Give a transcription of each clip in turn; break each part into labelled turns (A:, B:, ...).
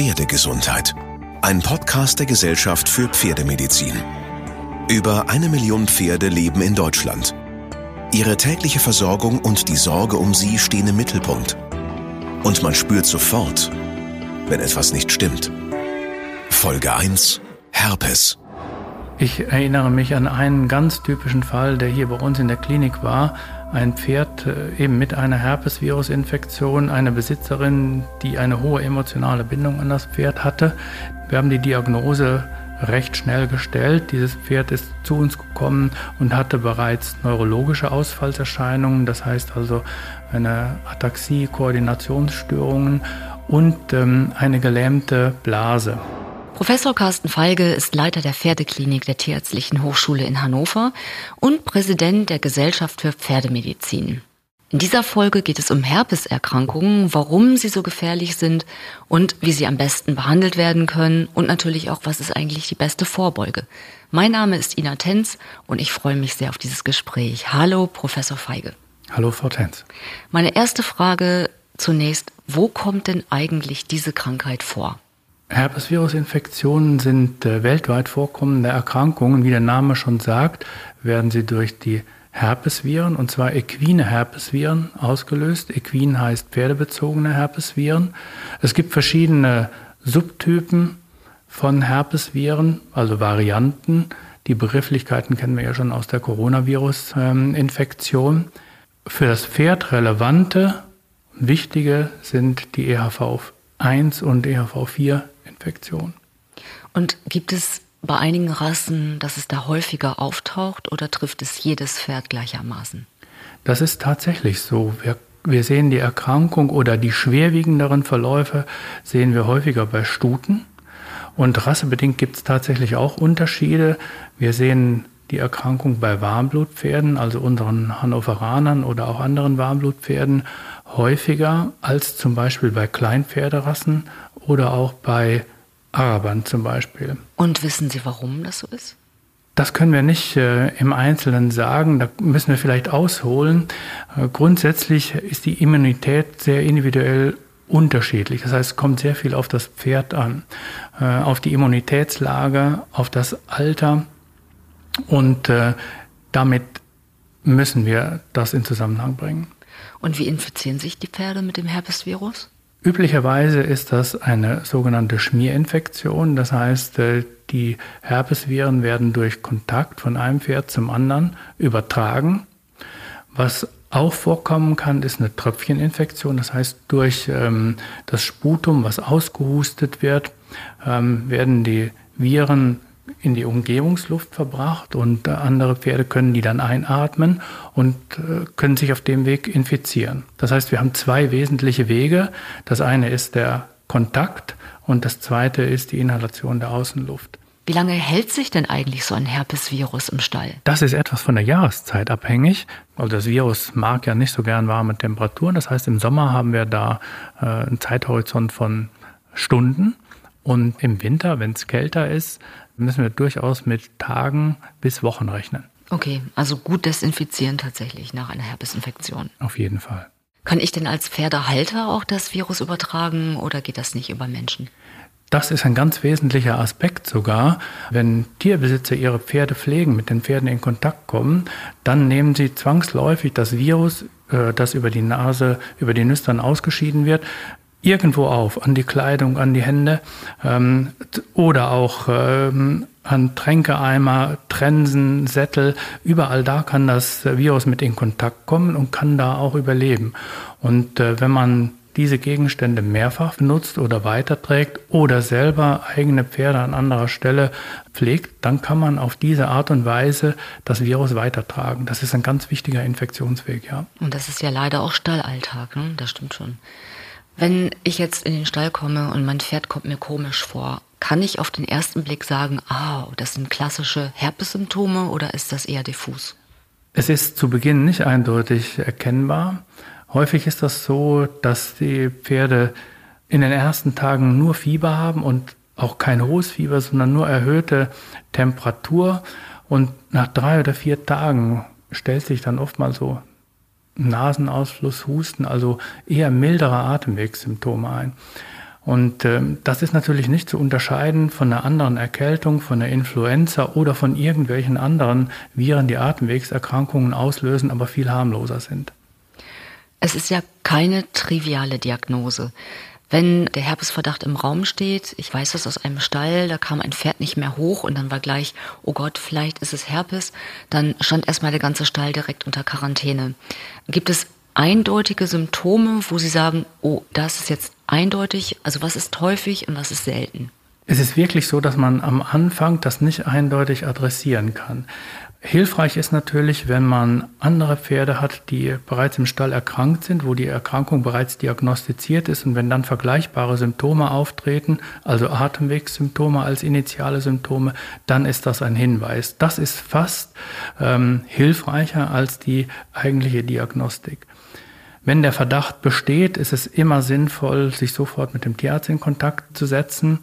A: Pferdegesundheit. Ein Podcast der Gesellschaft für Pferdemedizin. Über eine Million Pferde leben in Deutschland. Ihre tägliche Versorgung und die Sorge um sie stehen im Mittelpunkt. Und man spürt sofort, wenn etwas nicht stimmt. Folge 1 Herpes.
B: Ich erinnere mich an einen ganz typischen Fall, der hier bei uns in der Klinik war. Ein Pferd äh, eben mit einer Herpesvirusinfektion, eine Besitzerin, die eine hohe emotionale Bindung an das Pferd hatte. Wir haben die Diagnose recht schnell gestellt. Dieses Pferd ist zu uns gekommen und hatte bereits neurologische Ausfallserscheinungen, das heißt also eine Ataxie, Koordinationsstörungen und ähm, eine gelähmte Blase.
C: Professor Carsten Feige ist Leiter der Pferdeklinik der Tierärztlichen Hochschule in Hannover und Präsident der Gesellschaft für Pferdemedizin. In dieser Folge geht es um Herpeserkrankungen, warum sie so gefährlich sind und wie sie am besten behandelt werden können und natürlich auch, was ist eigentlich die beste Vorbeuge. Mein Name ist Ina Tenz und ich freue mich sehr auf dieses Gespräch. Hallo, Professor Feige.
B: Hallo, Frau Tenz.
C: Meine erste Frage zunächst, wo kommt denn eigentlich diese Krankheit vor?
B: Herpesvirusinfektionen sind äh, weltweit vorkommende Erkrankungen. Wie der Name schon sagt, werden sie durch die Herpesviren, und zwar equine Herpesviren, ausgelöst. Equin heißt pferdebezogene Herpesviren. Es gibt verschiedene Subtypen von Herpesviren, also Varianten. Die Begrifflichkeiten kennen wir ja schon aus der Coronavirus-Infektion. Für das Pferd relevante, wichtige sind die EHV 1 und EHV 4 Infektion.
C: Und gibt es bei einigen Rassen, dass es da häufiger auftaucht oder trifft es jedes Pferd gleichermaßen?
B: Das ist tatsächlich so. Wir, wir sehen die Erkrankung oder die schwerwiegenderen Verläufe sehen wir häufiger bei Stuten. Und rassebedingt gibt es tatsächlich auch Unterschiede. Wir sehen die Erkrankung bei Warmblutpferden, also unseren Hannoveranern oder auch anderen Warmblutpferden, häufiger als zum Beispiel bei Kleinpferderassen oder auch bei Arabern zum Beispiel.
C: Und wissen Sie, warum das so ist?
B: Das können wir nicht äh, im Einzelnen sagen, da müssen wir vielleicht ausholen. Äh, grundsätzlich ist die Immunität sehr individuell unterschiedlich. Das heißt, es kommt sehr viel auf das Pferd an, äh, auf die Immunitätslage, auf das Alter und äh, damit müssen wir das in Zusammenhang bringen.
C: Und wie infizieren sich die Pferde mit dem Herpesvirus?
B: Üblicherweise ist das eine sogenannte Schmierinfektion. Das heißt, äh, die Herpesviren werden durch Kontakt von einem Pferd zum anderen übertragen. Was auch vorkommen kann, ist eine Tröpfcheninfektion. Das heißt, durch ähm, das Sputum, was ausgehustet wird, ähm, werden die Viren in die Umgebungsluft verbracht und äh, andere Pferde können die dann einatmen und äh, können sich auf dem Weg infizieren. Das heißt, wir haben zwei wesentliche Wege. Das eine ist der Kontakt und das zweite ist die Inhalation der Außenluft.
C: Wie lange hält sich denn eigentlich so ein Herpesvirus im Stall?
B: Das ist etwas von der Jahreszeit abhängig. Also das Virus mag ja nicht so gern warme Temperaturen. Das heißt, im Sommer haben wir da äh, einen Zeithorizont von Stunden. Und im Winter, wenn es kälter ist, müssen wir durchaus mit Tagen bis Wochen rechnen.
C: Okay, also gut desinfizieren tatsächlich nach einer Herpesinfektion.
B: Auf jeden Fall.
C: Kann ich denn als Pferdehalter auch das Virus übertragen oder geht das nicht über Menschen?
B: Das ist ein ganz wesentlicher Aspekt sogar. Wenn Tierbesitzer ihre Pferde pflegen, mit den Pferden in Kontakt kommen, dann nehmen sie zwangsläufig das Virus, äh, das über die Nase, über die Nüstern ausgeschieden wird, irgendwo auf, an die Kleidung, an die Hände ähm, oder auch ähm, an Tränkeeimer, Trensen, Sättel. Überall da kann das Virus mit in Kontakt kommen und kann da auch überleben. Und äh, wenn man diese Gegenstände mehrfach benutzt oder weiterträgt oder selber eigene Pferde an anderer Stelle pflegt, dann kann man auf diese Art und Weise das Virus weitertragen. Das ist ein ganz wichtiger Infektionsweg, ja.
C: Und das ist ja leider auch Stallalltag, ne? das stimmt schon. Wenn ich jetzt in den Stall komme und mein Pferd kommt mir komisch vor, kann ich auf den ersten Blick sagen, ah, das sind klassische Herpessymptome oder ist das eher diffus?
B: Es ist zu Beginn nicht eindeutig erkennbar. Häufig ist das so, dass die Pferde in den ersten Tagen nur Fieber haben und auch kein hohes Fieber, sondern nur erhöhte Temperatur. Und nach drei oder vier Tagen stellt sich dann oft mal so Nasenausfluss, Husten, also eher mildere Atemwegssymptome ein. Und äh, das ist natürlich nicht zu unterscheiden von einer anderen Erkältung, von einer Influenza oder von irgendwelchen anderen Viren, die Atemwegserkrankungen auslösen, aber viel harmloser sind.
C: Es ist ja keine triviale Diagnose. Wenn der Herpesverdacht im Raum steht, ich weiß das aus einem Stall, da kam ein Pferd nicht mehr hoch und dann war gleich, oh Gott, vielleicht ist es Herpes, dann stand erstmal der ganze Stall direkt unter Quarantäne. Gibt es eindeutige Symptome, wo Sie sagen, oh, das ist jetzt eindeutig, also was ist häufig und was ist selten?
B: Es ist wirklich so, dass man am Anfang das nicht eindeutig adressieren kann. Hilfreich ist natürlich, wenn man andere Pferde hat, die bereits im Stall erkrankt sind, wo die Erkrankung bereits diagnostiziert ist und wenn dann vergleichbare Symptome auftreten, also Atemwegssymptome als initiale Symptome, dann ist das ein Hinweis. Das ist fast ähm, hilfreicher als die eigentliche Diagnostik. Wenn der Verdacht besteht, ist es immer sinnvoll, sich sofort mit dem Tierarzt in Kontakt zu setzen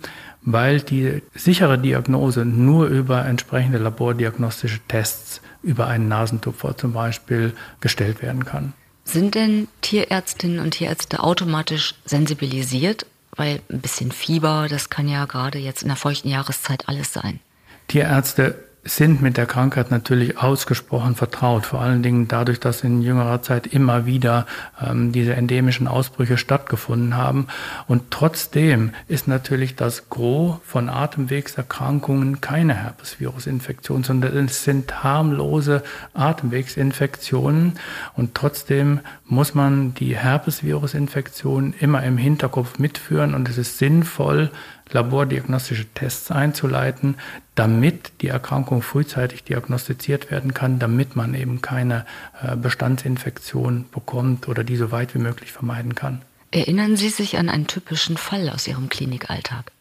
B: weil die sichere Diagnose nur über entsprechende labordiagnostische Tests über einen Nasentupfer zum Beispiel gestellt werden kann.
C: Sind denn Tierärztinnen und Tierärzte automatisch sensibilisiert? Weil ein bisschen Fieber, das kann ja gerade jetzt in der feuchten Jahreszeit alles sein.
B: Tierärzte sind mit der Krankheit natürlich ausgesprochen vertraut, vor allen Dingen dadurch, dass in jüngerer Zeit immer wieder ähm, diese endemischen Ausbrüche stattgefunden haben. Und trotzdem ist natürlich das Gros von Atemwegserkrankungen keine Herpesvirusinfektion, sondern es sind harmlose Atemwegsinfektionen. Und trotzdem muss man die Herpesvirusinfektion immer im Hinterkopf mitführen und es ist sinnvoll, labordiagnostische Tests einzuleiten, damit die Erkrankung frühzeitig diagnostiziert werden kann, damit man eben keine äh, Bestandsinfektion bekommt oder die so weit wie möglich vermeiden kann.
C: Erinnern Sie sich an einen typischen Fall aus Ihrem Klinikalltag?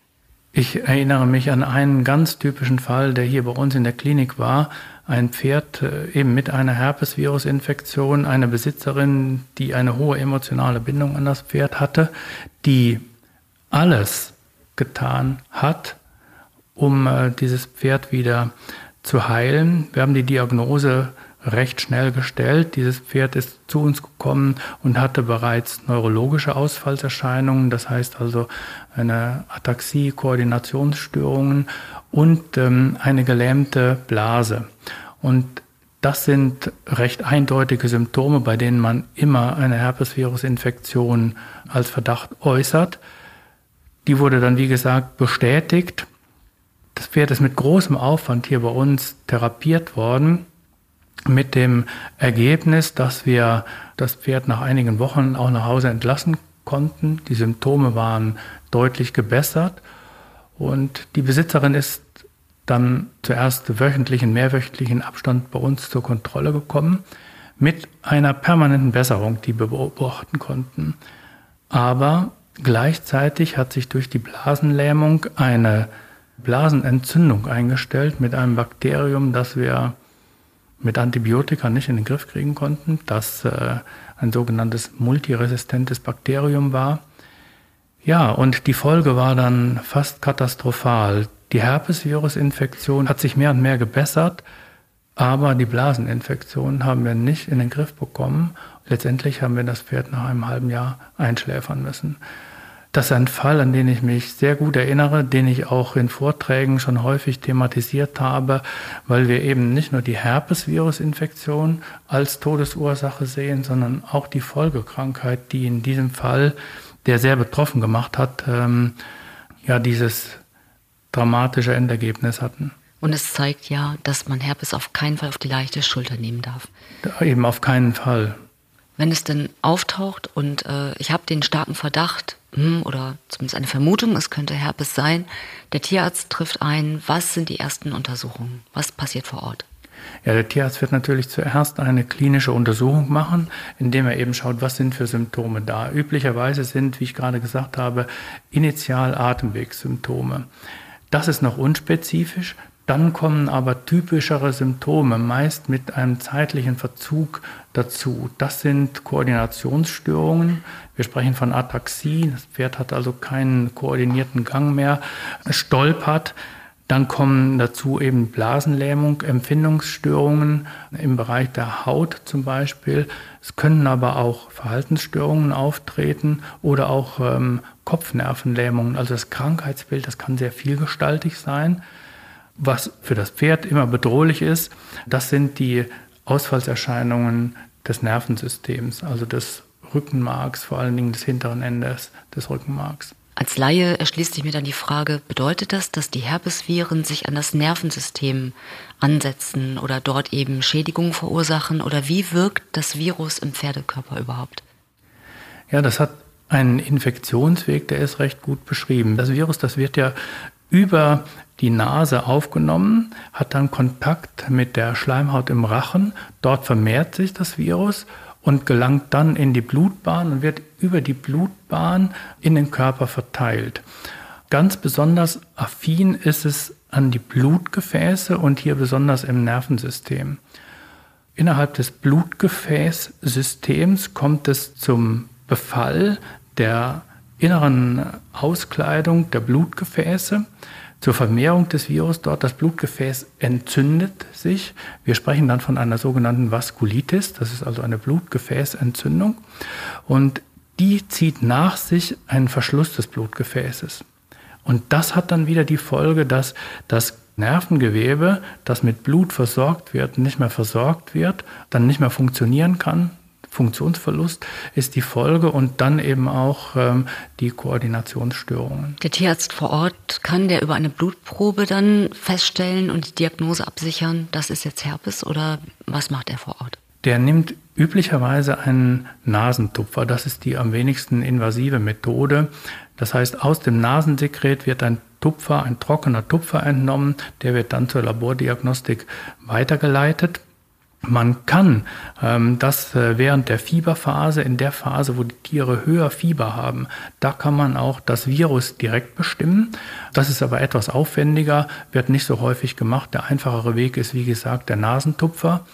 B: Ich erinnere mich an einen ganz typischen Fall, der hier bei uns in der Klinik war. Ein Pferd äh, eben mit einer Herpesvirusinfektion, eine Besitzerin, die eine hohe emotionale Bindung an das Pferd hatte, die alles getan hat, um äh, dieses Pferd wieder zu heilen. Wir haben die Diagnose recht schnell gestellt. Dieses Pferd ist zu uns gekommen und hatte bereits neurologische Ausfallserscheinungen, das heißt also eine Ataxie, Koordinationsstörungen und ähm, eine gelähmte Blase. Und das sind recht eindeutige Symptome, bei denen man immer eine Herpesvirusinfektion als Verdacht äußert. Die wurde dann, wie gesagt, bestätigt. Das Pferd ist mit großem Aufwand hier bei uns therapiert worden, mit dem Ergebnis, dass wir das Pferd nach einigen Wochen auch nach Hause entlassen konnten. Die Symptome waren deutlich gebessert und die Besitzerin ist dann zuerst wöchentlichen, mehrwöchentlichen Abstand bei uns zur Kontrolle gekommen, mit einer permanenten Besserung, die wir beobachten konnten. Aber Gleichzeitig hat sich durch die Blasenlähmung eine Blasenentzündung eingestellt mit einem Bakterium, das wir mit Antibiotika nicht in den Griff kriegen konnten, das äh, ein sogenanntes multiresistentes Bakterium war. Ja, und die Folge war dann fast katastrophal. Die Herpesvirusinfektion hat sich mehr und mehr gebessert, aber die Blaseninfektion haben wir nicht in den Griff bekommen. Letztendlich haben wir das Pferd nach einem halben Jahr einschläfern müssen. Das ist ein Fall, an den ich mich sehr gut erinnere, den ich auch in Vorträgen schon häufig thematisiert habe, weil wir eben nicht nur die Herpesvirusinfektion als Todesursache sehen, sondern auch die Folgekrankheit, die in diesem Fall, der sehr betroffen gemacht hat, ähm, ja dieses dramatische Endergebnis hatten.
C: Und es zeigt ja, dass man Herpes auf keinen Fall auf die leichte Schulter nehmen darf.
B: Eben auf keinen Fall.
C: Wenn es denn auftaucht und äh, ich habe den starken Verdacht, hm, oder zumindest eine Vermutung, es könnte Herpes sein. Der Tierarzt trifft ein. Was sind die ersten Untersuchungen? Was passiert vor Ort?
B: Ja, der Tierarzt wird natürlich zuerst eine klinische Untersuchung machen, indem er eben schaut, was sind für Symptome da. Üblicherweise sind, wie ich gerade gesagt habe, initial Atemwegssymptome. Das ist noch unspezifisch. Dann kommen aber typischere Symptome, meist mit einem zeitlichen Verzug dazu. Das sind Koordinationsstörungen. Wir sprechen von Ataxie. Das Pferd hat also keinen koordinierten Gang mehr, stolpert. Dann kommen dazu eben Blasenlähmung, Empfindungsstörungen im Bereich der Haut zum Beispiel. Es können aber auch Verhaltensstörungen auftreten oder auch ähm, Kopfnervenlähmungen. Also das Krankheitsbild, das kann sehr vielgestaltig sein. Was für das Pferd immer bedrohlich ist, das sind die Ausfallserscheinungen des Nervensystems, also des Rückenmarks, vor allen Dingen des hinteren Endes des Rückenmarks.
C: Als Laie erschließt sich mir dann die Frage, bedeutet das, dass die Herpesviren sich an das Nervensystem ansetzen oder dort eben Schädigungen verursachen? Oder wie wirkt das Virus im Pferdekörper überhaupt?
B: Ja, das hat einen Infektionsweg, der ist recht gut beschrieben. Das Virus, das wird ja über die Nase aufgenommen, hat dann Kontakt mit der Schleimhaut im Rachen. Dort vermehrt sich das Virus und gelangt dann in die Blutbahn und wird über die Blutbahn in den Körper verteilt. Ganz besonders affin ist es an die Blutgefäße und hier besonders im Nervensystem. Innerhalb des Blutgefäßsystems kommt es zum Befall der inneren Auskleidung der Blutgefäße zur Vermehrung des Virus dort. Das Blutgefäß entzündet sich. Wir sprechen dann von einer sogenannten Vaskulitis. Das ist also eine Blutgefäßentzündung. Und die zieht nach sich einen Verschluss des Blutgefäßes. Und das hat dann wieder die Folge, dass das Nervengewebe, das mit Blut versorgt wird, nicht mehr versorgt wird, dann nicht mehr funktionieren kann, Funktionsverlust ist die Folge und dann eben auch ähm, die Koordinationsstörungen.
C: Der Tierarzt vor Ort kann der über eine Blutprobe dann feststellen und die Diagnose absichern, das ist jetzt Herpes oder was macht er vor Ort?
B: Der nimmt üblicherweise einen Nasentupfer. Das ist die am wenigsten invasive Methode. Das heißt, aus dem Nasensekret wird ein Tupfer, ein trockener Tupfer entnommen. Der wird dann zur Labordiagnostik weitergeleitet. Man kann ähm, das äh, während der Fieberphase, in der Phase, wo die Tiere höher Fieber haben, da kann man auch das Virus direkt bestimmen. Das ist aber etwas aufwendiger, wird nicht so häufig gemacht. Der einfachere Weg ist, wie gesagt, der Nasentupfer.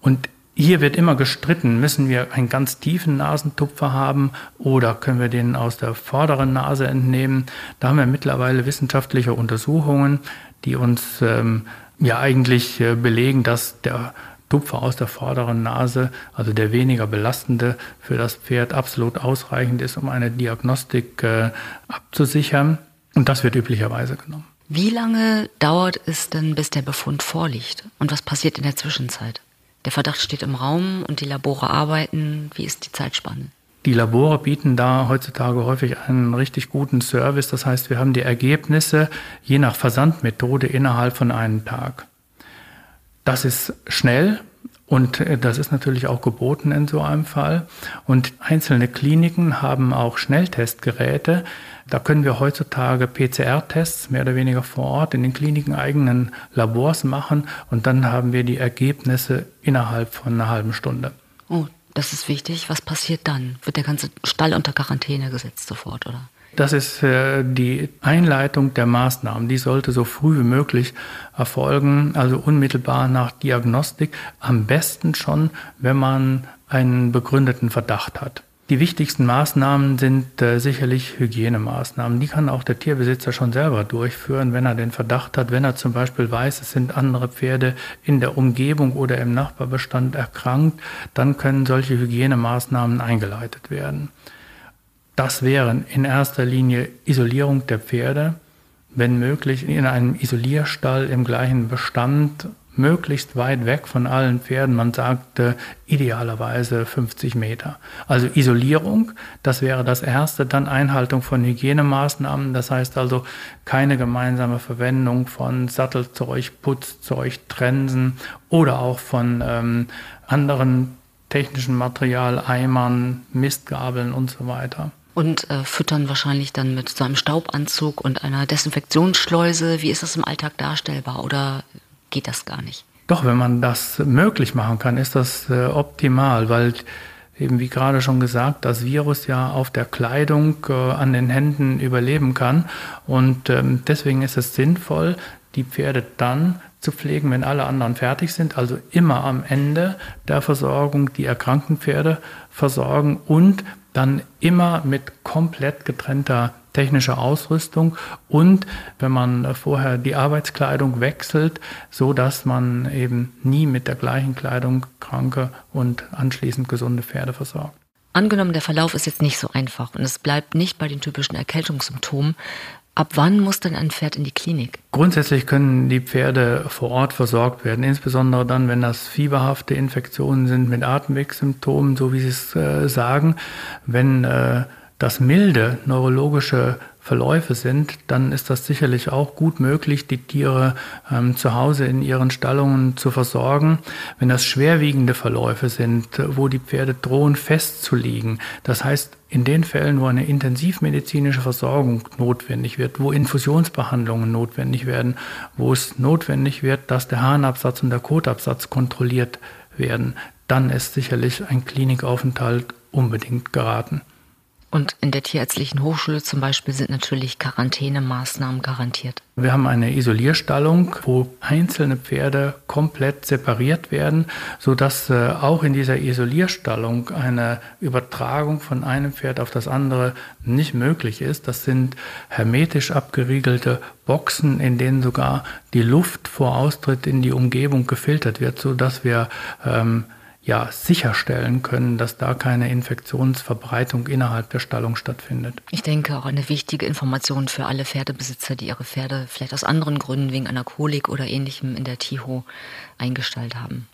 B: Und hier wird immer gestritten, müssen wir einen ganz tiefen Nasentupfer haben oder können wir den aus der vorderen Nase entnehmen. Da haben wir mittlerweile wissenschaftliche Untersuchungen, die uns ähm, ja eigentlich äh, belegen, dass der Tupfer aus der vorderen Nase, also der weniger belastende für das Pferd, absolut ausreichend ist, um eine Diagnostik äh, abzusichern. Und das wird üblicherweise genommen.
C: Wie lange dauert es denn, bis der Befund vorliegt? Und was passiert in der Zwischenzeit? Der Verdacht steht im Raum und die Labore arbeiten. Wie ist die Zeitspanne?
B: Die Labore bieten da heutzutage häufig einen richtig guten Service. Das heißt, wir haben die Ergebnisse je nach Versandmethode innerhalb von einem Tag. Das ist schnell und äh, das ist natürlich auch geboten in so einem Fall. Und einzelne Kliniken haben auch Schnelltestgeräte. Da können wir heutzutage PCR-Tests mehr oder weniger vor Ort in den Kliniken eigenen Labors machen und dann haben wir die Ergebnisse innerhalb von einer halben Stunde.
C: Oh, das ist wichtig. Was passiert dann? Wird der ganze Stall unter Quarantäne gesetzt sofort, oder?
B: Das ist äh, die Einleitung der Maßnahmen. Die sollte so früh wie möglich erfolgen, also unmittelbar nach Diagnostik. Am besten schon, wenn man einen begründeten Verdacht hat. Die wichtigsten Maßnahmen sind äh, sicherlich Hygienemaßnahmen. Die kann auch der Tierbesitzer schon selber durchführen, wenn er den Verdacht hat, wenn er zum Beispiel weiß, es sind andere Pferde in der Umgebung oder im Nachbarbestand erkrankt, dann können solche Hygienemaßnahmen eingeleitet werden. Das wären in erster Linie Isolierung der Pferde, wenn möglich in einem Isolierstall im gleichen Bestand, möglichst weit weg von allen Pferden. Man sagte idealerweise 50 Meter. Also Isolierung, das wäre das Erste. Dann Einhaltung von Hygienemaßnahmen, das heißt also keine gemeinsame Verwendung von Sattelzeug, Putzzeug, Trensen oder auch von ähm, anderen technischen Material, Eimern, Mistgabeln und so weiter
C: und äh, füttern wahrscheinlich dann mit so einem Staubanzug und einer Desinfektionsschleuse. Wie ist das im Alltag darstellbar oder geht das gar nicht?
B: Doch, wenn man das möglich machen kann, ist das äh, optimal, weil eben wie gerade schon gesagt, das Virus ja auf der Kleidung äh, an den Händen überleben kann. Und ähm, deswegen ist es sinnvoll, die Pferde dann zu pflegen, wenn alle anderen fertig sind, also immer am Ende der Versorgung die erkrankten Pferde versorgen und dann immer mit komplett getrennter technische Ausrüstung und wenn man vorher die Arbeitskleidung wechselt, so dass man eben nie mit der gleichen Kleidung kranke und anschließend gesunde Pferde versorgt.
C: Angenommen, der Verlauf ist jetzt nicht so einfach und es bleibt nicht bei den typischen Erkältungssymptomen. Ab wann muss denn ein Pferd in die Klinik?
B: Grundsätzlich können die Pferde vor Ort versorgt werden, insbesondere dann, wenn das fieberhafte Infektionen sind mit Atemwegssymptomen, so wie Sie es äh, sagen. Wenn äh, das milde neurologische Verläufe sind, dann ist das sicherlich auch gut möglich, die Tiere ähm, zu Hause in ihren Stallungen zu versorgen. Wenn das schwerwiegende Verläufe sind, wo die Pferde drohen festzuliegen, das heißt in den Fällen, wo eine intensivmedizinische Versorgung notwendig wird, wo Infusionsbehandlungen notwendig werden, wo es notwendig wird, dass der Harnabsatz und der Kotabsatz kontrolliert werden, dann ist sicherlich ein Klinikaufenthalt unbedingt geraten.
C: Und in der Tierärztlichen Hochschule zum Beispiel sind natürlich Quarantänemaßnahmen garantiert.
B: Wir haben eine Isolierstallung, wo einzelne Pferde komplett separiert werden, sodass äh, auch in dieser Isolierstallung eine Übertragung von einem Pferd auf das andere nicht möglich ist. Das sind hermetisch abgeriegelte Boxen, in denen sogar die Luft vor Austritt in die Umgebung gefiltert wird, sodass wir ähm, ja, sicherstellen können, dass da keine Infektionsverbreitung innerhalb der Stallung stattfindet.
C: Ich denke auch eine wichtige Information für alle Pferdebesitzer, die ihre Pferde vielleicht aus anderen Gründen wegen einer Kolik oder ähnlichem in der Tiho eingestellt haben.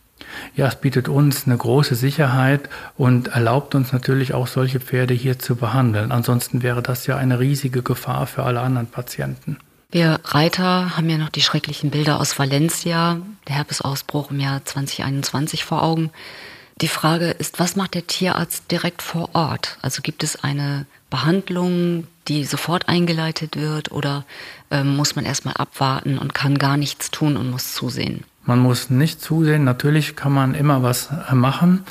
B: Ja, es bietet uns eine große Sicherheit und erlaubt uns natürlich auch solche Pferde hier zu behandeln. Ansonsten wäre das ja eine riesige Gefahr für alle anderen Patienten.
C: Wir Reiter haben ja noch die schrecklichen Bilder aus Valencia, der Herpesausbruch im Jahr 2021 vor Augen. Die Frage ist, was macht der Tierarzt direkt vor Ort? Also gibt es eine Behandlung, die sofort eingeleitet wird oder äh, muss man erstmal abwarten und kann gar nichts tun und muss zusehen?
B: Man muss nicht zusehen. Natürlich kann man immer was machen.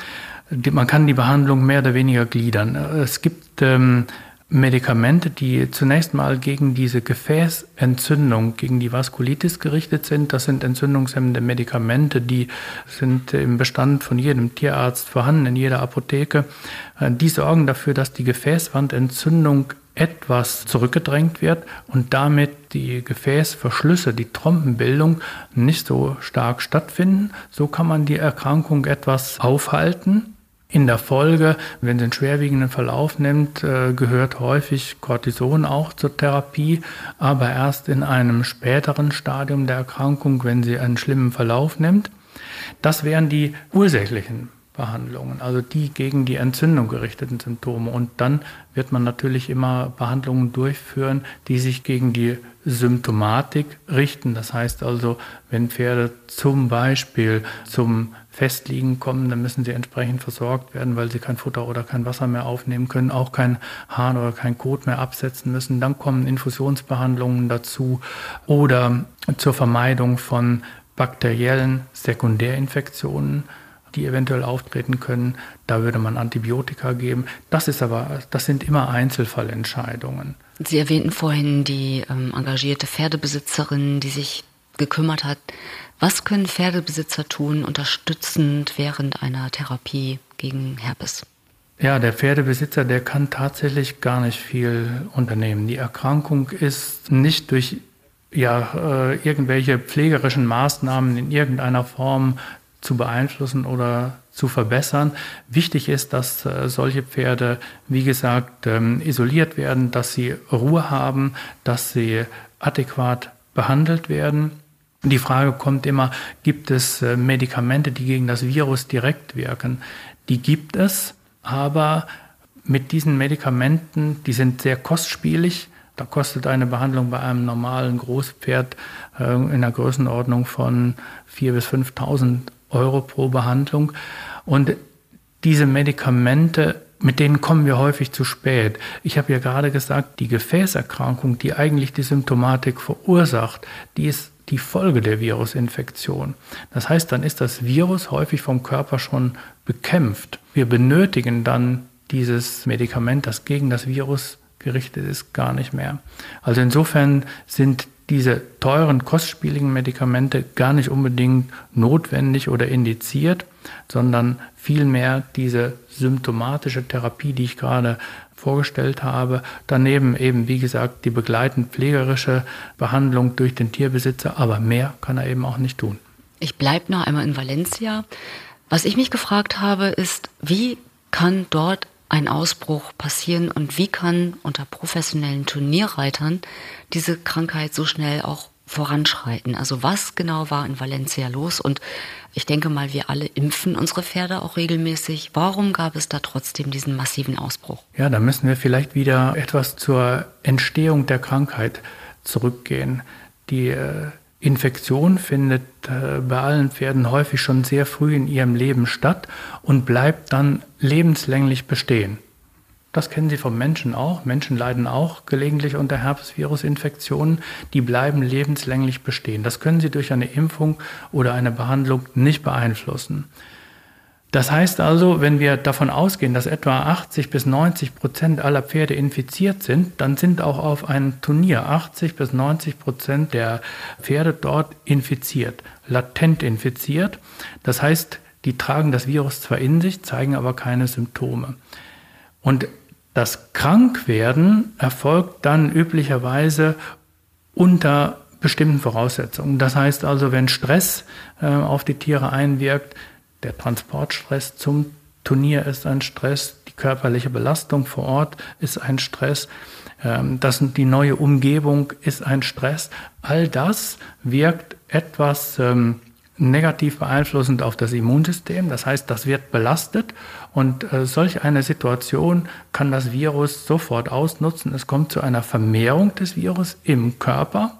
B: Man kann die Behandlung mehr oder weniger gliedern. Es gibt ähm, Medikamente, die zunächst mal gegen diese Gefäßentzündung, gegen die Vaskulitis gerichtet sind. Das sind entzündungshemmende Medikamente, die sind im Bestand von jedem Tierarzt vorhanden, in jeder Apotheke. Äh, die sorgen dafür, dass die Gefäßwandentzündung etwas zurückgedrängt wird und damit die Gefäßverschlüsse, die Trompenbildung nicht so stark stattfinden. So kann man die Erkrankung etwas aufhalten in der Folge, wenn sie einen schwerwiegenden Verlauf nimmt, äh, gehört häufig Cortison auch zur Therapie, aber erst in einem späteren Stadium der Erkrankung, wenn sie einen schlimmen Verlauf nimmt. Das wären die ursächlichen Behandlungen, also die gegen die Entzündung gerichteten Symptome. Und dann wird man natürlich immer Behandlungen durchführen, die sich gegen die Symptomatik richten. Das heißt also, wenn Pferde zum Beispiel zum Festliegen kommen, dann müssen sie entsprechend versorgt werden, weil sie kein Futter oder kein Wasser mehr aufnehmen können, auch kein Hahn oder kein Kot mehr absetzen müssen. Dann kommen Infusionsbehandlungen dazu oder zur Vermeidung von bakteriellen Sekundärinfektionen die eventuell auftreten können. Da würde man Antibiotika geben. Das ist aber, das sind immer Einzelfallentscheidungen.
C: Sie erwähnten vorhin die ähm, engagierte Pferdebesitzerin, die sich gekümmert hat. Was können Pferdebesitzer tun, unterstützend während einer Therapie gegen Herpes?
B: Ja, der Pferdebesitzer, der kann tatsächlich gar nicht viel unternehmen. Die Erkrankung ist nicht durch ja, äh, irgendwelche pflegerischen Maßnahmen in irgendeiner Form zu beeinflussen oder zu verbessern. Wichtig ist, dass äh, solche Pferde, wie gesagt, ähm, isoliert werden, dass sie Ruhe haben, dass sie adäquat behandelt werden. Die Frage kommt immer, gibt es äh, Medikamente, die gegen das Virus direkt wirken? Die gibt es, aber mit diesen Medikamenten, die sind sehr kostspielig. Da kostet eine Behandlung bei einem normalen Großpferd äh, in der Größenordnung von 4.000 bis 5.000 Euro pro Behandlung. Und diese Medikamente, mit denen kommen wir häufig zu spät. Ich habe ja gerade gesagt, die Gefäßerkrankung, die eigentlich die Symptomatik verursacht, die ist die Folge der Virusinfektion. Das heißt, dann ist das Virus häufig vom Körper schon bekämpft. Wir benötigen dann dieses Medikament, das gegen das Virus gerichtet ist, gar nicht mehr. Also insofern sind diese teuren, kostspieligen Medikamente gar nicht unbedingt notwendig oder indiziert, sondern vielmehr diese symptomatische Therapie, die ich gerade vorgestellt habe. Daneben eben, wie gesagt, die begleitend pflegerische Behandlung durch den Tierbesitzer, aber mehr kann er eben auch nicht tun.
C: Ich bleibe noch einmal in Valencia. Was ich mich gefragt habe, ist, wie kann dort ein Ausbruch passieren und wie kann unter professionellen Turnierreitern diese Krankheit so schnell auch voranschreiten? Also was genau war in Valencia los? Und ich denke mal, wir alle impfen unsere Pferde auch regelmäßig. Warum gab es da trotzdem diesen massiven Ausbruch?
B: Ja, da müssen wir vielleicht wieder etwas zur Entstehung der Krankheit zurückgehen. Die äh, Infektion findet äh, bei allen Pferden häufig schon sehr früh in ihrem Leben statt und bleibt dann lebenslänglich bestehen. Das kennen Sie vom Menschen auch. Menschen leiden auch gelegentlich unter Herpesvirusinfektionen. Die bleiben lebenslänglich bestehen. Das können Sie durch eine Impfung oder eine Behandlung nicht beeinflussen. Das heißt also, wenn wir davon ausgehen, dass etwa 80 bis 90 Prozent aller Pferde infiziert sind, dann sind auch auf einem Turnier 80 bis 90 Prozent der Pferde dort infiziert, latent infiziert. Das heißt, die tragen das Virus zwar in sich, zeigen aber keine Symptome. Und das Krankwerden erfolgt dann üblicherweise unter bestimmten Voraussetzungen. Das heißt also, wenn Stress äh, auf die Tiere einwirkt, der Transportstress zum Turnier ist ein Stress, die körperliche Belastung vor Ort ist ein Stress, ähm, das, die neue Umgebung ist ein Stress. All das wirkt etwas ähm, negativ beeinflussend auf das Immunsystem. Das heißt, das wird belastet und äh, solch eine Situation kann das Virus sofort ausnutzen. Es kommt zu einer Vermehrung des Virus im Körper,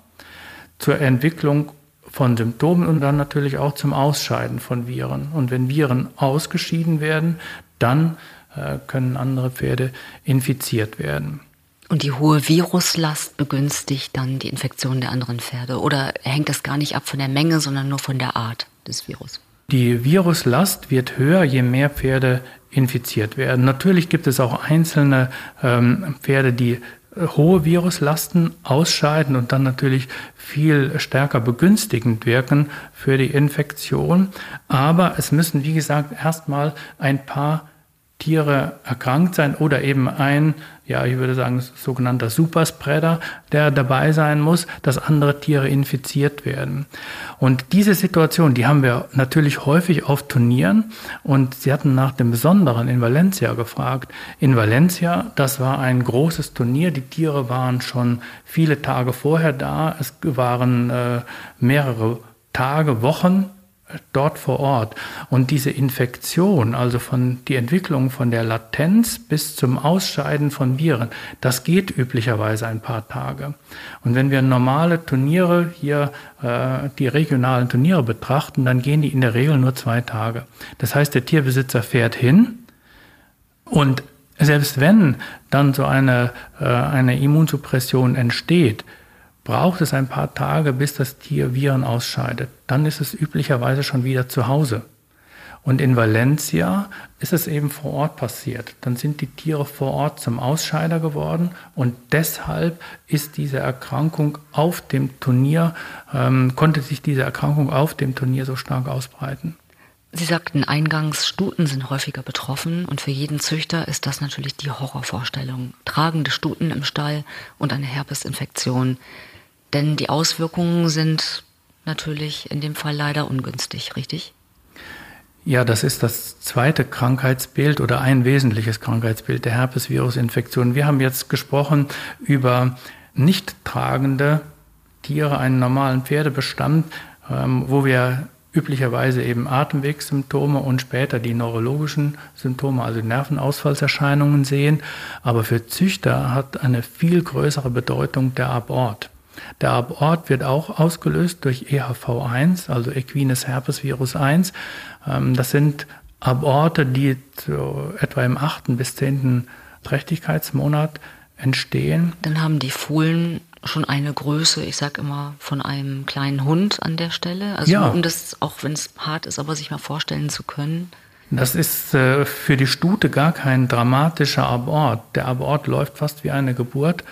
B: zur Entwicklung von Symptomen und dann natürlich auch zum Ausscheiden von Viren. Und wenn Viren ausgeschieden werden, dann äh, können andere Pferde infiziert werden.
C: Und die hohe Viruslast begünstigt dann die Infektion der anderen Pferde? Oder hängt das gar nicht ab von der Menge, sondern nur von der Art des Virus?
B: Die Viruslast wird höher, je mehr Pferde infiziert werden. Natürlich gibt es auch einzelne ähm, Pferde, die hohe Viruslasten ausscheiden und dann natürlich viel stärker begünstigend wirken für die Infektion. Aber es müssen, wie gesagt, erstmal ein paar Tiere erkrankt sein oder eben ein, ja, ich würde sagen, sogenannter Superspreader, der dabei sein muss, dass andere Tiere infiziert werden. Und diese Situation, die haben wir natürlich häufig auf Turnieren und Sie hatten nach dem Besonderen in Valencia gefragt. In Valencia, das war ein großes Turnier, die Tiere waren schon viele Tage vorher da, es waren äh, mehrere Tage, Wochen dort vor Ort. Und diese Infektion, also von die Entwicklung von der Latenz bis zum Ausscheiden von Viren, das geht üblicherweise ein paar Tage. Und wenn wir normale Turniere hier, äh, die regionalen Turniere betrachten, dann gehen die in der Regel nur zwei Tage. Das heißt, der Tierbesitzer fährt hin und selbst wenn dann so eine, äh, eine Immunsuppression entsteht, braucht es ein paar Tage, bis das Tier Viren ausscheidet. Dann ist es üblicherweise schon wieder zu Hause. Und in Valencia ist es eben vor Ort passiert. Dann sind die Tiere vor Ort zum Ausscheider geworden und deshalb ist diese Erkrankung auf dem Turnier, ähm, konnte sich diese Erkrankung auf dem Turnier so stark ausbreiten.
C: Sie sagten eingangs, Stuten sind häufiger betroffen und für jeden Züchter ist das natürlich die Horrorvorstellung. Tragende Stuten im Stall und eine Herpesinfektion. Denn die Auswirkungen sind natürlich in dem Fall leider ungünstig, richtig?
B: Ja, das ist das zweite Krankheitsbild oder ein wesentliches Krankheitsbild der Herpesvirusinfektion. Wir haben jetzt gesprochen über nicht tragende Tiere, einen normalen Pferdebestand, ähm, wo wir üblicherweise eben Atemwegssymptome und später die neurologischen Symptome, also Nervenausfallserscheinungen sehen. Aber für Züchter hat eine viel größere Bedeutung der Abort. Der Abort wird auch ausgelöst durch EHV1, also Equines Herpes Virus 1. Ähm, das sind Aborte, die etwa im achten bis zehnten Trächtigkeitsmonat entstehen.
C: Dann haben die Fohlen schon eine Größe, ich sag immer, von einem kleinen Hund an der Stelle. Also ja. um das, auch wenn es hart ist, aber sich mal vorstellen zu können.
B: Das ist äh, für die Stute gar kein dramatischer Abort. Der Abort läuft fast wie eine Geburt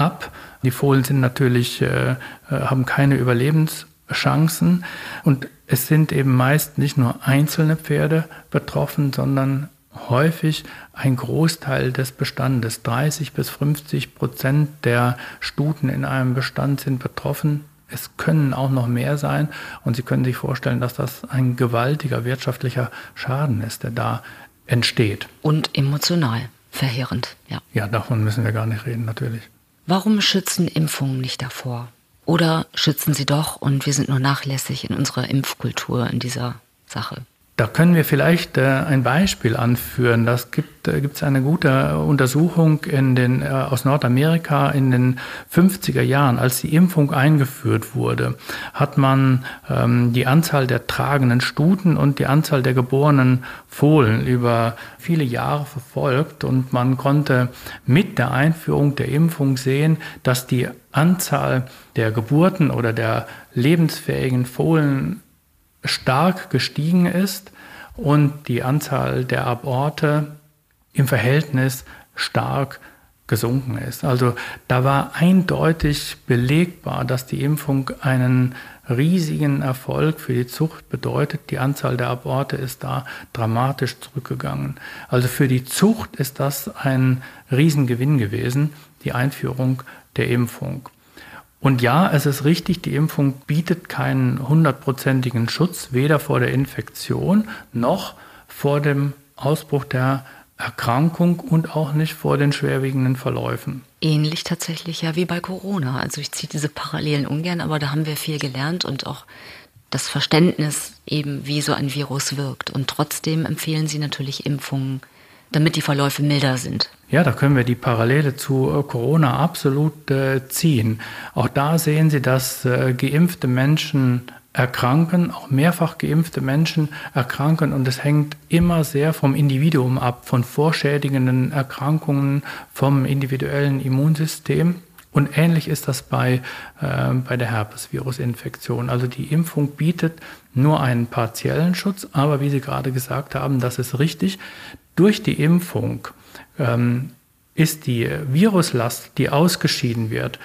B: ab. Die Fohlen sind natürlich, äh, äh, haben keine Überlebenschancen und es sind eben meist nicht nur einzelne Pferde betroffen, sondern häufig ein Großteil des Bestandes. 30 bis 50 Prozent der Stuten in einem Bestand sind betroffen. Es können auch noch mehr sein und Sie können sich vorstellen, dass das ein gewaltiger wirtschaftlicher Schaden ist, der da entsteht.
C: Und emotional verheerend, ja.
B: Ja, davon müssen wir gar nicht reden, natürlich.
C: Warum schützen Impfungen nicht davor? Oder schützen sie doch und wir sind nur nachlässig in unserer Impfkultur in dieser Sache?
B: Da können wir vielleicht äh, ein Beispiel anführen. Das gibt äh, es eine gute Untersuchung in den, äh, aus Nordamerika in den 50er Jahren, als die Impfung eingeführt wurde, hat man ähm, die Anzahl der tragenden Stuten und die Anzahl der geborenen Fohlen über viele Jahre verfolgt und man konnte mit der Einführung der Impfung sehen, dass die Anzahl der Geburten oder der lebensfähigen Fohlen stark gestiegen ist und die Anzahl der Aborte im Verhältnis stark gesunken ist. Also da war eindeutig belegbar, dass die Impfung einen riesigen Erfolg für die Zucht bedeutet. Die Anzahl der Aborte ist da dramatisch zurückgegangen. Also für die Zucht ist das ein Riesengewinn gewesen, die Einführung der Impfung. Und ja, es ist richtig, die Impfung bietet keinen hundertprozentigen Schutz, weder vor der Infektion noch vor dem Ausbruch der Erkrankung und auch nicht vor den schwerwiegenden Verläufen.
C: Ähnlich tatsächlich ja wie bei Corona. Also ich ziehe diese Parallelen ungern, aber da haben wir viel gelernt und auch das Verständnis eben, wie so ein Virus wirkt. Und trotzdem empfehlen Sie natürlich Impfungen damit die Verläufe milder sind.
B: Ja, da können wir die Parallele zu äh, Corona absolut äh, ziehen. Auch da sehen Sie, dass äh, geimpfte Menschen erkranken, auch mehrfach geimpfte Menschen erkranken und es hängt immer sehr vom Individuum ab, von vorschädigenden Erkrankungen, vom individuellen Immunsystem. Und ähnlich ist das bei, äh, bei der Herpesvirusinfektion. Also die Impfung bietet nur einen partiellen Schutz, aber wie Sie gerade gesagt haben, das ist richtig. Durch die Impfung ähm, ist die Viruslast, die ausgeschieden wird,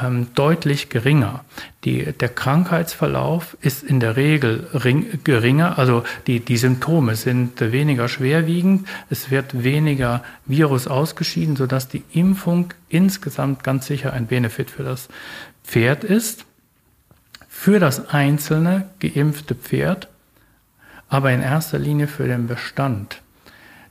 B: ähm, deutlich geringer. Die, der Krankheitsverlauf ist in der Regel ring, geringer, also die, die Symptome sind weniger schwerwiegend, es wird weniger Virus ausgeschieden, sodass die Impfung insgesamt ganz sicher ein Benefit für das Pferd ist, für das einzelne geimpfte Pferd, aber in erster Linie für den Bestand.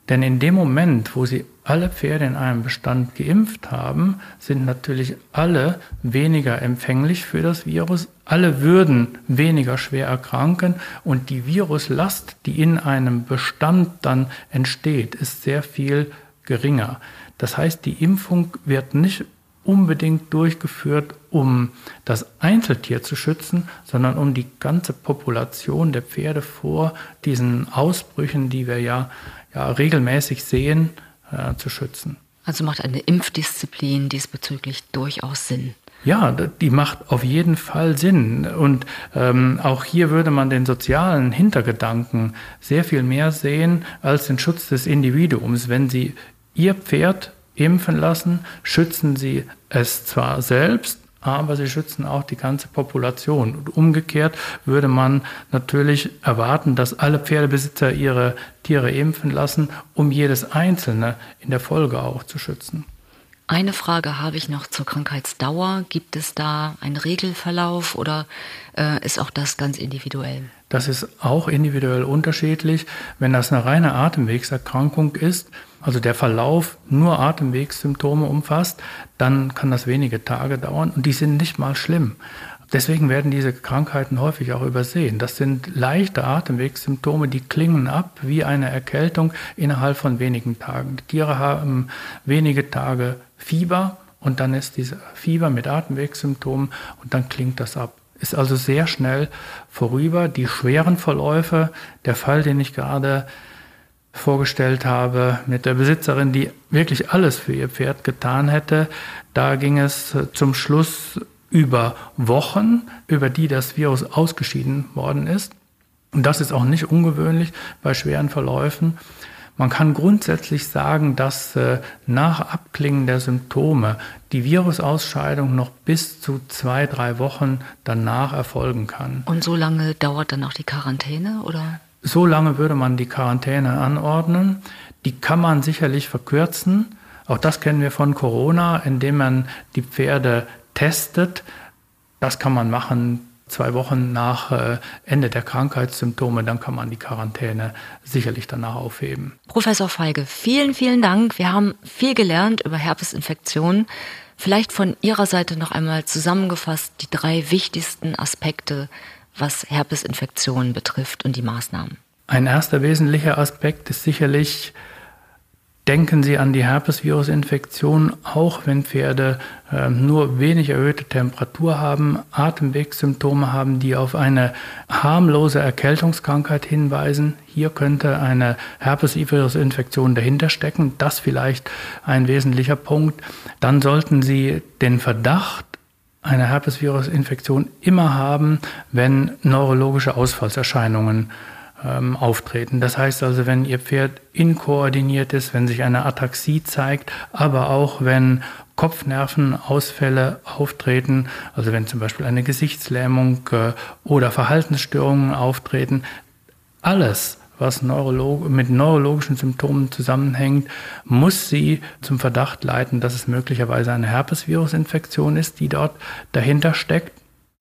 B: Denn in dem Moment, wo Sie alle Pferde in einem Bestand geimpft haben, sind natürlich alle weniger empfänglich für das Virus, alle würden weniger schwer erkranken und die Viruslast, die in einem Bestand dann entsteht, ist sehr viel geringer. Das heißt, die Impfung wird nicht unbedingt durchgeführt, um das Einzeltier zu schützen, sondern um die ganze Population der Pferde vor diesen Ausbrüchen, die wir ja ja, regelmäßig sehen, äh, zu schützen.
C: Also macht eine Impfdisziplin diesbezüglich durchaus Sinn.
B: Ja, die macht auf jeden Fall Sinn. Und ähm, auch hier würde man den sozialen Hintergedanken sehr viel mehr sehen als den Schutz des Individuums. Wenn Sie Ihr Pferd impfen lassen, schützen Sie es zwar selbst, aber sie schützen auch die ganze Population. Und umgekehrt würde man natürlich erwarten, dass alle Pferdebesitzer ihre Tiere impfen lassen, um jedes einzelne in der Folge auch zu schützen.
C: Eine Frage habe ich noch zur Krankheitsdauer. Gibt es da einen Regelverlauf oder äh, ist auch das ganz individuell?
B: Das ist auch individuell unterschiedlich. Wenn das eine reine Atemwegserkrankung ist, also der Verlauf nur Atemwegssymptome umfasst, dann kann das wenige Tage dauern und die sind nicht mal schlimm. Deswegen werden diese Krankheiten häufig auch übersehen. Das sind leichte Atemwegssymptome, die klingen ab wie eine Erkältung innerhalb von wenigen Tagen. Die Tiere haben wenige Tage Fieber und dann ist dieser Fieber mit Atemwegssymptomen und dann klingt das ab. Ist also sehr schnell vorüber. Die schweren Verläufe, der Fall, den ich gerade vorgestellt habe mit der Besitzerin, die wirklich alles für ihr Pferd getan hätte. Da ging es zum Schluss über Wochen, über die das Virus ausgeschieden worden ist. Und das ist auch nicht ungewöhnlich bei schweren Verläufen. Man kann grundsätzlich sagen, dass äh, nach Abklingen der Symptome die Virusausscheidung noch bis zu zwei, drei Wochen danach erfolgen kann.
C: Und so lange dauert dann auch die Quarantäne, oder?
B: So lange würde man die Quarantäne anordnen. Die kann man sicherlich verkürzen. Auch das kennen wir von Corona, indem man die Pferde testet. Das kann man machen zwei Wochen nach äh, Ende der Krankheitssymptome, dann kann man die Quarantäne sicherlich danach aufheben.
C: Professor Feige, vielen, vielen Dank. Wir haben viel gelernt über Herpesinfektionen. Vielleicht von Ihrer Seite noch einmal zusammengefasst die drei wichtigsten Aspekte, was Herpesinfektionen betrifft und die Maßnahmen.
B: Ein erster wesentlicher Aspekt ist sicherlich Denken Sie an die Herpesvirusinfektion, auch wenn Pferde äh, nur wenig erhöhte Temperatur haben, Atemwegssymptome haben, die auf eine harmlose Erkältungskrankheit hinweisen. Hier könnte eine Herpesvirusinfektion dahinter stecken. Das vielleicht ein wesentlicher Punkt. Dann sollten Sie den Verdacht einer Herpesvirusinfektion immer haben, wenn neurologische Ausfallserscheinungen ähm, auftreten. Das heißt also, wenn Ihr Pferd inkoordiniert ist, wenn sich eine Ataxie zeigt, aber auch wenn Kopfnervenausfälle auftreten, also wenn zum Beispiel eine Gesichtslähmung äh, oder Verhaltensstörungen auftreten, alles was Neurolog mit neurologischen Symptomen zusammenhängt, muss sie zum Verdacht leiten, dass es möglicherweise eine Herpesvirusinfektion ist, die dort dahinter steckt.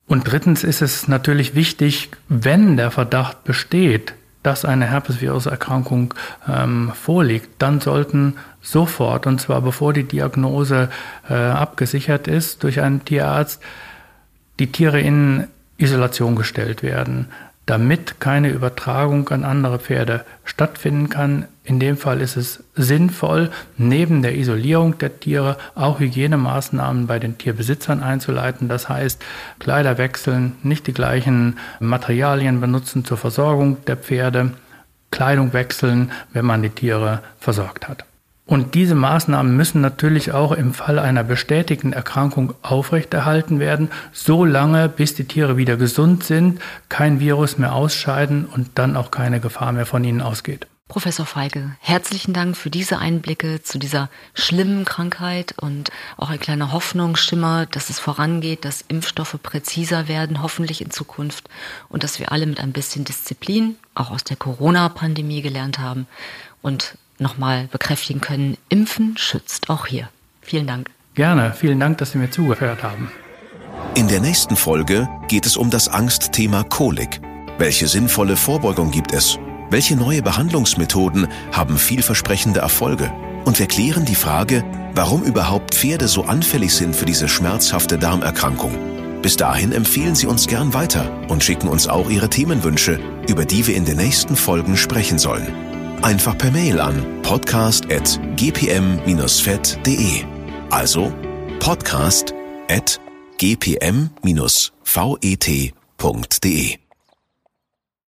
B: Und drittens ist es natürlich wichtig, wenn der Verdacht besteht, dass eine Herpesviruserkrankung ähm, vorliegt, dann sollten sofort, und zwar bevor die Diagnose äh, abgesichert ist durch einen Tierarzt, die Tiere in Isolation gestellt werden damit keine Übertragung an andere Pferde stattfinden kann. In dem Fall ist es sinnvoll, neben der Isolierung der Tiere auch Hygienemaßnahmen bei den Tierbesitzern einzuleiten. Das heißt, Kleider wechseln, nicht die gleichen Materialien benutzen zur Versorgung der Pferde, Kleidung wechseln, wenn man die Tiere versorgt hat. Und diese Maßnahmen müssen natürlich auch im Fall einer bestätigten Erkrankung aufrechterhalten werden, so lange, bis die Tiere wieder gesund sind, kein Virus mehr ausscheiden und dann auch keine Gefahr mehr von ihnen ausgeht.
C: Professor Feige, herzlichen Dank für diese Einblicke zu dieser schlimmen Krankheit und auch ein kleiner Hoffnungsschimmer, dass es vorangeht, dass Impfstoffe präziser werden, hoffentlich in Zukunft und dass wir alle mit ein bisschen Disziplin, auch aus der Corona-Pandemie gelernt haben und nochmal bekräftigen können, Impfen schützt auch hier. Vielen Dank.
B: Gerne, vielen Dank, dass Sie mir zugehört haben.
A: In der nächsten Folge geht es um das Angstthema Kolik. Welche sinnvolle Vorbeugung gibt es? Welche neue Behandlungsmethoden haben vielversprechende Erfolge? Und wir klären die Frage, warum überhaupt Pferde so anfällig sind für diese schmerzhafte Darmerkrankung. Bis dahin empfehlen Sie uns gern weiter und schicken uns auch Ihre Themenwünsche, über die wir in den nächsten Folgen sprechen sollen einfach per Mail an podcast.gpm-vet.de. Also podcast.gpm-vet.de.